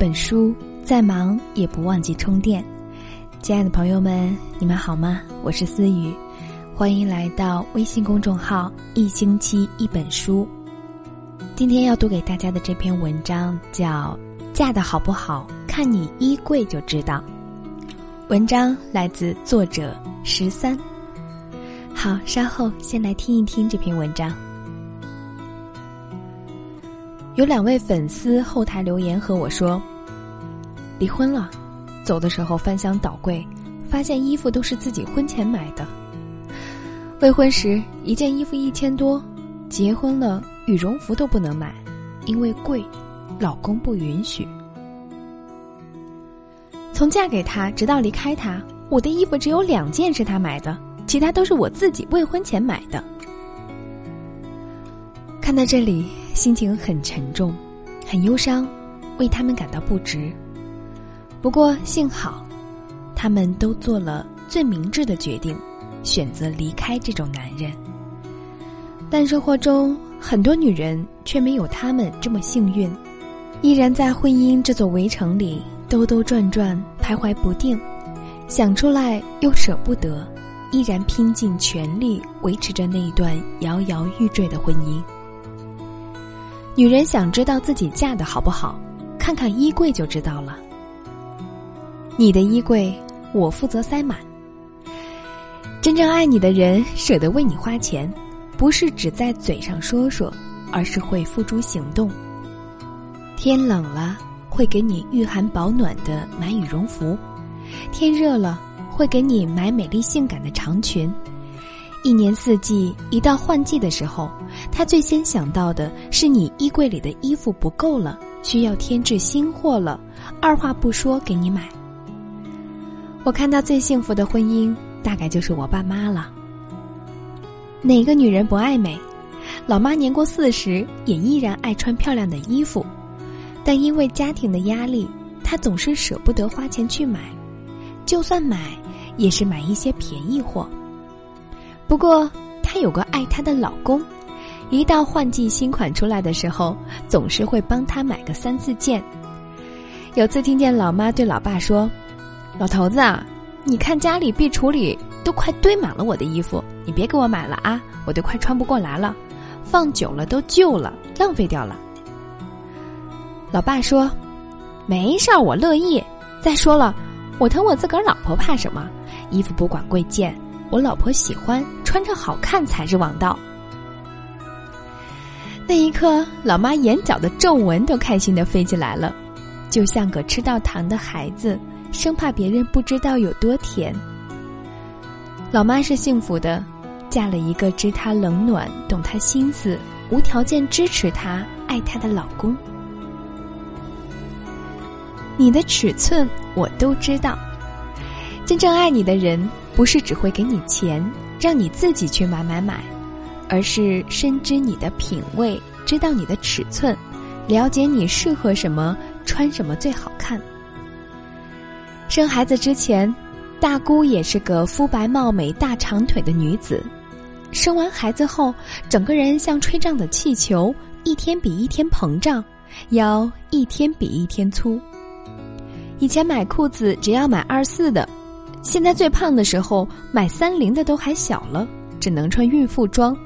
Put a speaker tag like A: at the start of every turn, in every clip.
A: 本书，再忙也不忘记充电。亲爱的朋友们，你们好吗？我是思雨，欢迎来到微信公众号“一星期一本书”。今天要读给大家的这篇文章叫《嫁的好不好，看你衣柜就知道》。文章来自作者十三。好，稍后先来听一听这篇文章。有两位粉丝后台留言和我说：“离婚了，走的时候翻箱倒柜，发现衣服都是自己婚前买的。未婚时一件衣服一千多，结婚了羽绒服都不能买，因为贵，老公不允许。从嫁给他直到离开他，我的衣服只有两件是他买的，其他都是我自己未婚前买的。”看到这里。心情很沉重，很忧伤，为他们感到不值。不过幸好，他们都做了最明智的决定，选择离开这种男人。但生活中很多女人却没有他们这么幸运，依然在婚姻这座围城里兜兜转转，徘徊不定，想出来又舍不得，依然拼尽全力维持着那一段摇摇欲坠的婚姻。女人想知道自己嫁的好不好，看看衣柜就知道了。你的衣柜，我负责塞满。真正爱你的人，舍得为你花钱，不是只在嘴上说说，而是会付诸行动。天冷了，会给你御寒保暖的买羽绒服；天热了，会给你买美丽性感的长裙。一年四季，一到换季的时候，他最先想到的是你衣柜里的衣服不够了，需要添置新货了，二话不说给你买。我看到最幸福的婚姻，大概就是我爸妈了。哪个女人不爱美？老妈年过四十，也依然爱穿漂亮的衣服，但因为家庭的压力，她总是舍不得花钱去买，就算买，也是买一些便宜货。不过，她有个爱她的老公，一到换季新款出来的时候，总是会帮她买个三四件。有次听见老妈对老爸说：“老头子啊，你看家里壁橱里都快堆满了我的衣服，你别给我买了啊，我都快穿不过来了，放久了都旧了，浪费掉了。”老爸说：“没事儿，我乐意。再说了，我疼我自个儿老婆，怕什么？衣服不管贵贱。”我老婆喜欢穿着好看才是王道。那一刻，老妈眼角的皱纹都开心的飞起来了，就像个吃到糖的孩子，生怕别人不知道有多甜。老妈是幸福的，嫁了一个知她冷暖、懂她心思、无条件支持她、爱她的老公。你的尺寸我都知道，真正爱你的人。不是只会给你钱，让你自己去买买买，而是深知你的品味，知道你的尺寸，了解你适合什么，穿什么最好看。生孩子之前，大姑也是个肤白貌美、大长腿的女子，生完孩子后，整个人像吹胀的气球，一天比一天膨胀，腰一天比一天粗。以前买裤子只要买二四的。现在最胖的时候，买三零的都还小了，只能穿孕妇装。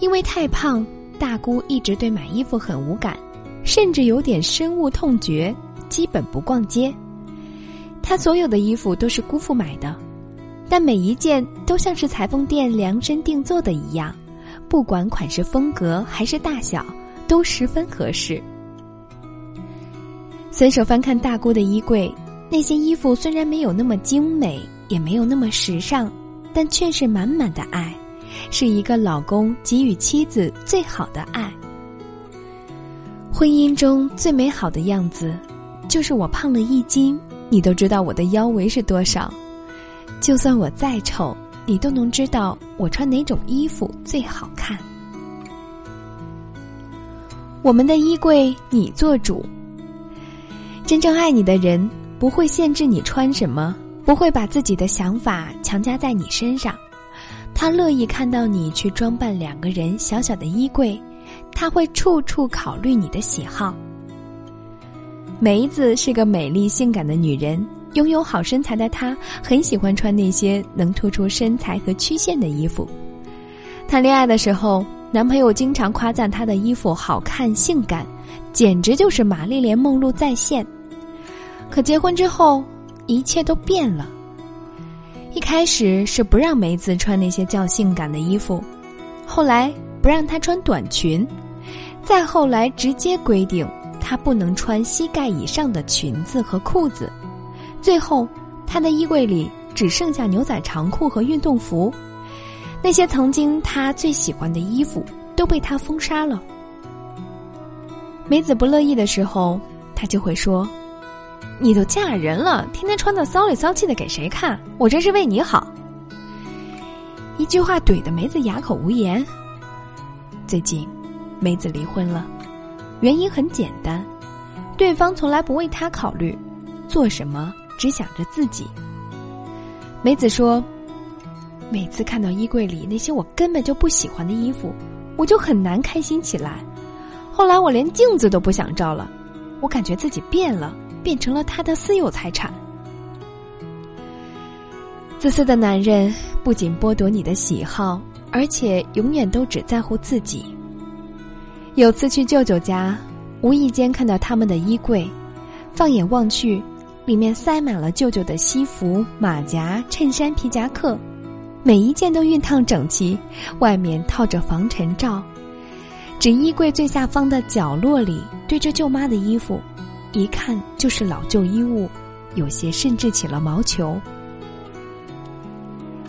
A: 因为太胖，大姑一直对买衣服很无感，甚至有点深恶痛绝，基本不逛街。她所有的衣服都是姑父买的，但每一件都像是裁缝店量身定做的一样，不管款式风格还是大小，都十分合适。随手翻看大姑的衣柜。那些衣服虽然没有那么精美，也没有那么时尚，但却是满满的爱，是一个老公给予妻子最好的爱。婚姻中最美好的样子，就是我胖了一斤，你都知道我的腰围是多少；就算我再丑，你都能知道我穿哪种衣服最好看。我们的衣柜你做主，真正爱你的人。不会限制你穿什么，不会把自己的想法强加在你身上，他乐意看到你去装扮两个人小小的衣柜，他会处处考虑你的喜好。梅子是个美丽性感的女人，拥有好身材的她很喜欢穿那些能突出身材和曲线的衣服。谈恋爱的时候，男朋友经常夸赞她的衣服好看性感，简直就是玛丽莲梦露再现。可结婚之后，一切都变了。一开始是不让梅子穿那些较性感的衣服，后来不让她穿短裙，再后来直接规定。她不能穿膝盖以上的裙子和裤子，最后，她的衣柜里只剩下牛仔长裤和运动服，那些曾经她最喜欢的衣服都被她封杀了。梅子不乐意的时候，他就会说：“你都嫁人了，天天穿的骚里骚气的给谁看？我这是为你好。”一句话怼得梅子哑口无言。最近，梅子离婚了。原因很简单，对方从来不为他考虑，做什么只想着自己。梅子说：“每次看到衣柜里那些我根本就不喜欢的衣服，我就很难开心起来。后来我连镜子都不想照了，我感觉自己变了，变成了他的私有财产。”自私的男人不仅剥夺你的喜好，而且永远都只在乎自己。有次去舅舅家，无意间看到他们的衣柜，放眼望去，里面塞满了舅舅的西服、马甲、衬衫、皮夹克，每一件都熨烫整齐，外面套着防尘罩。只衣柜最下方的角落里，堆着舅妈的衣服，一看就是老旧衣物，有些甚至起了毛球。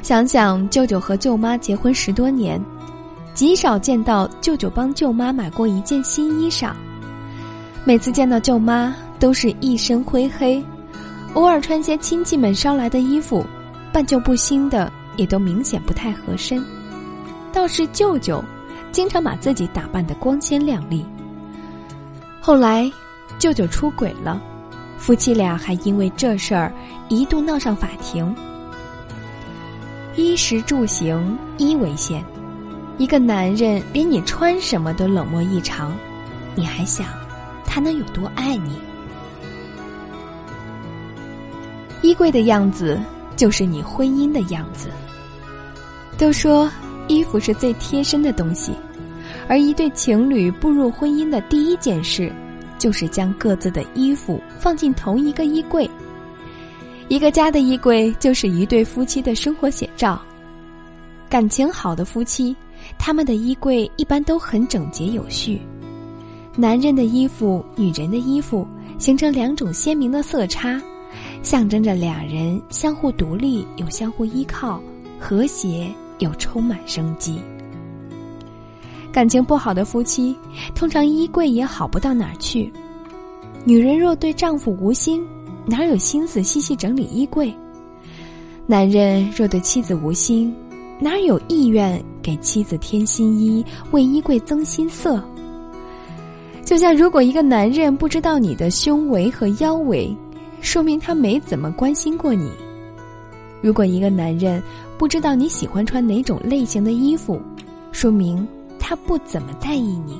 A: 想想舅舅和舅妈结婚十多年。极少见到舅舅帮舅妈买过一件新衣裳，每次见到舅妈都是一身灰黑，偶尔穿些亲戚们捎来的衣服，半旧不新的也都明显不太合身。倒是舅舅，经常把自己打扮得光鲜亮丽。后来，舅舅出轨了，夫妻俩还因为这事儿一度闹上法庭。衣食住行，衣为先。一个男人连你穿什么都冷漠异常，你还想他能有多爱你？衣柜的样子就是你婚姻的样子。都说衣服是最贴身的东西，而一对情侣步入婚姻的第一件事，就是将各自的衣服放进同一个衣柜。一个家的衣柜就是一对夫妻的生活写照。感情好的夫妻。他们的衣柜一般都很整洁有序，男人的衣服、女人的衣服形成两种鲜明的色差，象征着两人相互独立又相互依靠，和谐又充满生机。感情不好的夫妻，通常衣柜也好不到哪儿去。女人若对丈夫无心，哪有心思细细整理衣柜？男人若对妻子无心。哪有意愿给妻子添新衣、为衣柜增新色？就像如果一个男人不知道你的胸围和腰围，说明他没怎么关心过你；如果一个男人不知道你喜欢穿哪种类型的衣服，说明他不怎么在意你；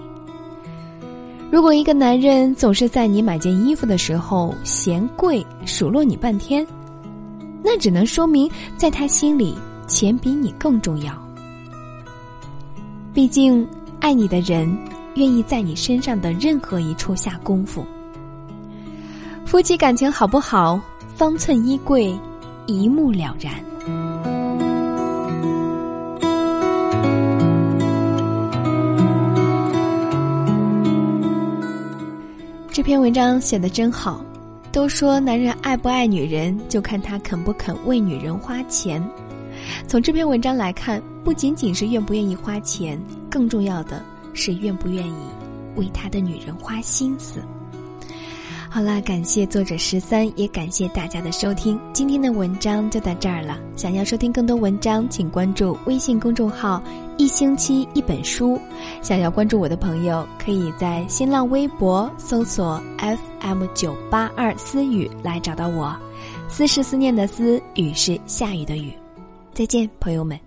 A: 如果一个男人总是在你买件衣服的时候嫌贵，数落你半天，那只能说明在他心里。钱比你更重要。毕竟，爱你的人愿意在你身上的任何一处下功夫。夫妻感情好不好，方寸衣柜一目了然。这篇文章写的真好。都说男人爱不爱女人，就看他肯不肯为女人花钱。从这篇文章来看，不仅仅是愿不愿意花钱，更重要的是愿不愿意为他的女人花心思。好啦，感谢作者十三，也感谢大家的收听。今天的文章就到这儿了。想要收听更多文章，请关注微信公众号“一星期一本书”。想要关注我的朋友，可以在新浪微博搜索 “FM 九八二思雨”来找到我。思是思念的思，雨是下雨的雨。再见，朋友们。